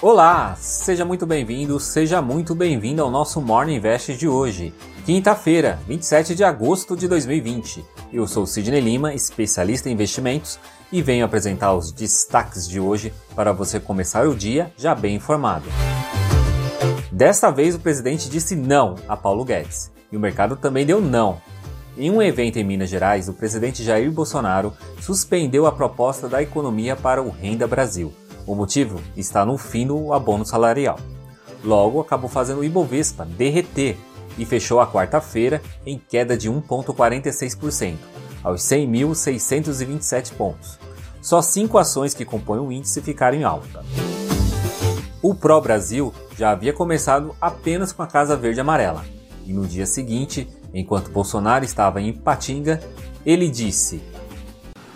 Olá, seja muito bem-vindo, seja muito bem-vindo ao nosso Morning Invest de hoje, quinta-feira, 27 de agosto de 2020. Eu sou Sidney Lima, especialista em investimentos, e venho apresentar os destaques de hoje para você começar o dia já bem informado. Desta vez, o presidente disse não a Paulo Guedes e o mercado também deu não. Em um evento em Minas Gerais, o presidente Jair Bolsonaro suspendeu a proposta da economia para o Renda Brasil. O motivo está no fim do abono salarial. Logo, acabou fazendo o Ibovespa derreter e fechou a quarta-feira em queda de 1,46%, aos 100.627 pontos. Só cinco ações que compõem o índice ficaram em alta. O Pro Brasil já havia começado apenas com a Casa Verde Amarela, e no dia seguinte, enquanto Bolsonaro estava em Patinga, ele disse: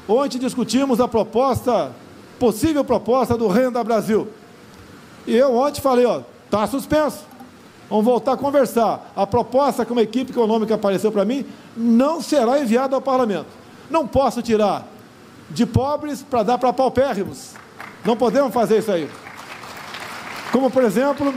Ontem discutimos a proposta, possível proposta do Renda Brasil. E eu ontem falei, ó, tá suspenso. Vamos voltar a conversar. A proposta que uma equipe econômica apareceu para mim não será enviada ao parlamento. Não posso tirar de pobres para dar para paupérrimos. Não podemos fazer isso aí. Como, por exemplo,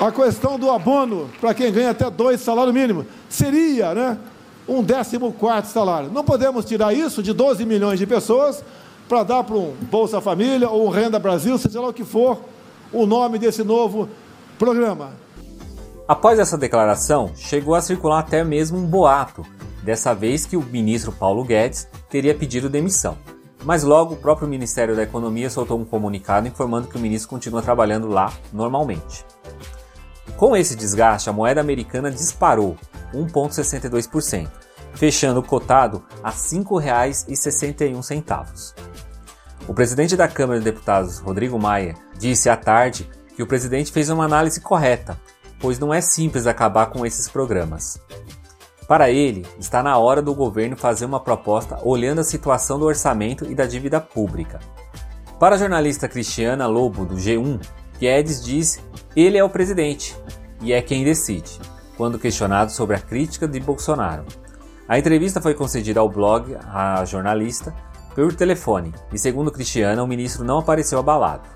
a questão do abono para quem ganha até dois salários mínimos. Seria né, um décimo quarto salário. Não podemos tirar isso de 12 milhões de pessoas para dar para um Bolsa Família ou um Renda Brasil, seja lá o que for o nome desse novo programa. Após essa declaração, chegou a circular até mesmo um boato, dessa vez que o ministro Paulo Guedes teria pedido demissão. Mas logo o próprio Ministério da Economia soltou um comunicado informando que o ministro continua trabalhando lá normalmente. Com esse desgaste, a moeda americana disparou 1,62%, fechando cotado a R$ 5,61. O presidente da Câmara de Deputados, Rodrigo Maia, disse à tarde que o presidente fez uma análise correta, pois não é simples acabar com esses programas. Para ele, está na hora do governo fazer uma proposta olhando a situação do orçamento e da dívida pública. Para a jornalista Cristiana Lobo, do G1, Guedes diz ele é o presidente e é quem decide, quando questionado sobre a crítica de Bolsonaro. A entrevista foi concedida ao blog à jornalista por telefone e, segundo Cristiana, o ministro não apareceu abalado.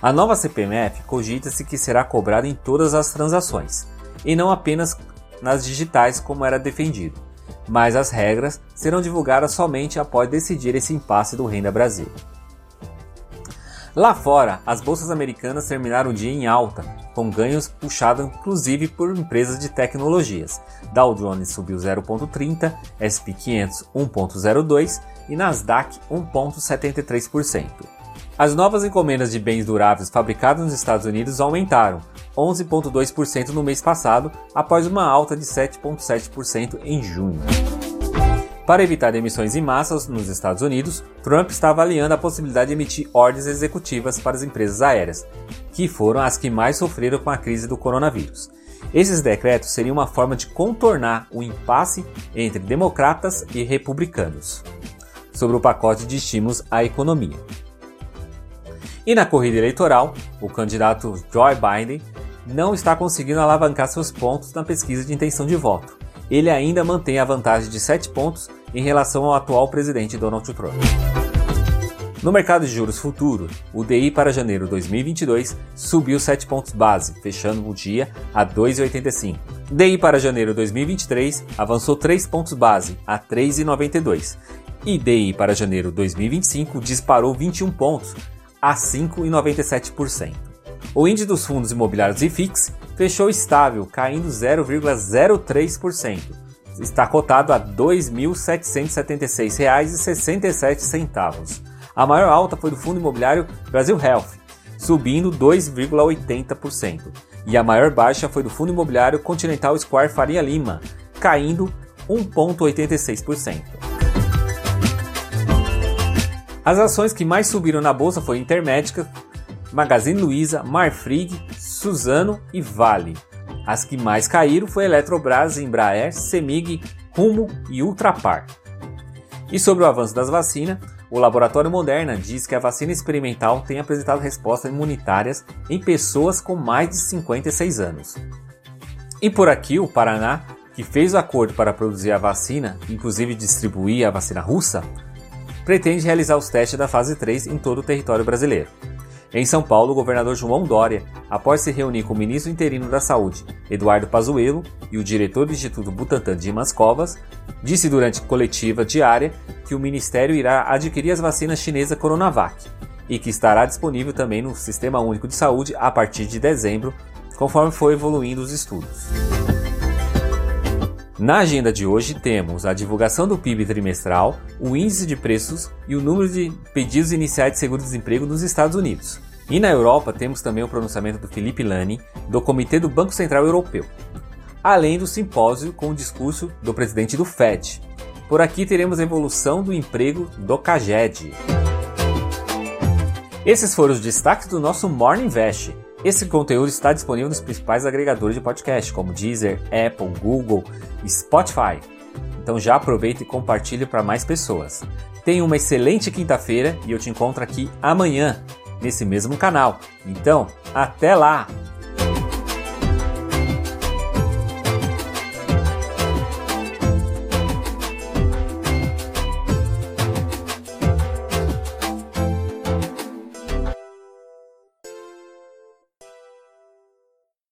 A nova CPMF cogita-se que será cobrada em todas as transações, e não apenas nas digitais como era defendido, mas as regras serão divulgadas somente após decidir esse impasse do Renda Brasil. Lá fora, as bolsas americanas terminaram o dia em alta, com ganhos puxados inclusive por empresas de tecnologias. Dow Jones subiu 0,30, SP 500 1,02 e Nasdaq 1,73%. As novas encomendas de bens duráveis fabricados nos Estados Unidos aumentaram 11,2% no mês passado, após uma alta de 7,7% em junho. Para evitar emissões em massa nos Estados Unidos, Trump está avaliando a possibilidade de emitir ordens executivas para as empresas aéreas, que foram as que mais sofreram com a crise do coronavírus. Esses decretos seriam uma forma de contornar o impasse entre democratas e republicanos sobre o pacote de estímulos à economia. E na corrida eleitoral, o candidato Joe Biden não está conseguindo alavancar seus pontos na pesquisa de intenção de voto. Ele ainda mantém a vantagem de 7 pontos em relação ao atual presidente Donald Trump. No mercado de juros futuro, o DI para janeiro 2022 subiu 7 pontos base, fechando o dia a 2,85. DI para janeiro 2023 avançou 3 pontos base a 3,92. E DI para janeiro 2025 disparou 21 pontos a 5,97%. O índice dos fundos imobiliários IFIX fechou estável, caindo 0,03%. Está cotado a R$ 2.776,67. A maior alta foi do fundo imobiliário Brasil Health, subindo 2,80%. E a maior baixa foi do fundo imobiliário Continental Square Faria Lima, caindo 1,86%. As ações que mais subiram na bolsa foram Intermédica, Magazine Luiza, Marfrig, Suzano e Vale. As que mais caíram foi Eletrobras, Embraer, Semig, Rumo e Ultrapar. E sobre o avanço das vacinas, o laboratório Moderna diz que a vacina experimental tem apresentado respostas imunitárias em pessoas com mais de 56 anos. E por aqui, o Paraná, que fez o acordo para produzir a vacina, inclusive distribuir a vacina russa, pretende realizar os testes da fase 3 em todo o território brasileiro. Em São Paulo, o governador João Dória, após se reunir com o ministro interino da Saúde, Eduardo Pazuello, e o diretor do Instituto Butantan, Dimas Covas, disse durante coletiva diária que o ministério irá adquirir as vacinas chinesas Coronavac e que estará disponível também no Sistema Único de Saúde a partir de dezembro, conforme for evoluindo os estudos. Na agenda de hoje temos a divulgação do PIB trimestral, o índice de preços e o número de pedidos iniciais de seguro-desemprego nos Estados Unidos. E na Europa temos também o pronunciamento do Felipe Lani, do Comitê do Banco Central Europeu, além do simpósio com o discurso do presidente do FED. Por aqui teremos a evolução do emprego do CAGED. Esses foram os destaques do nosso Morning Invest. Esse conteúdo está disponível nos principais agregadores de podcast, como Deezer, Apple, Google e Spotify. Então já aproveita e compartilhe para mais pessoas. Tenha uma excelente quinta-feira e eu te encontro aqui amanhã, nesse mesmo canal. Então, até lá!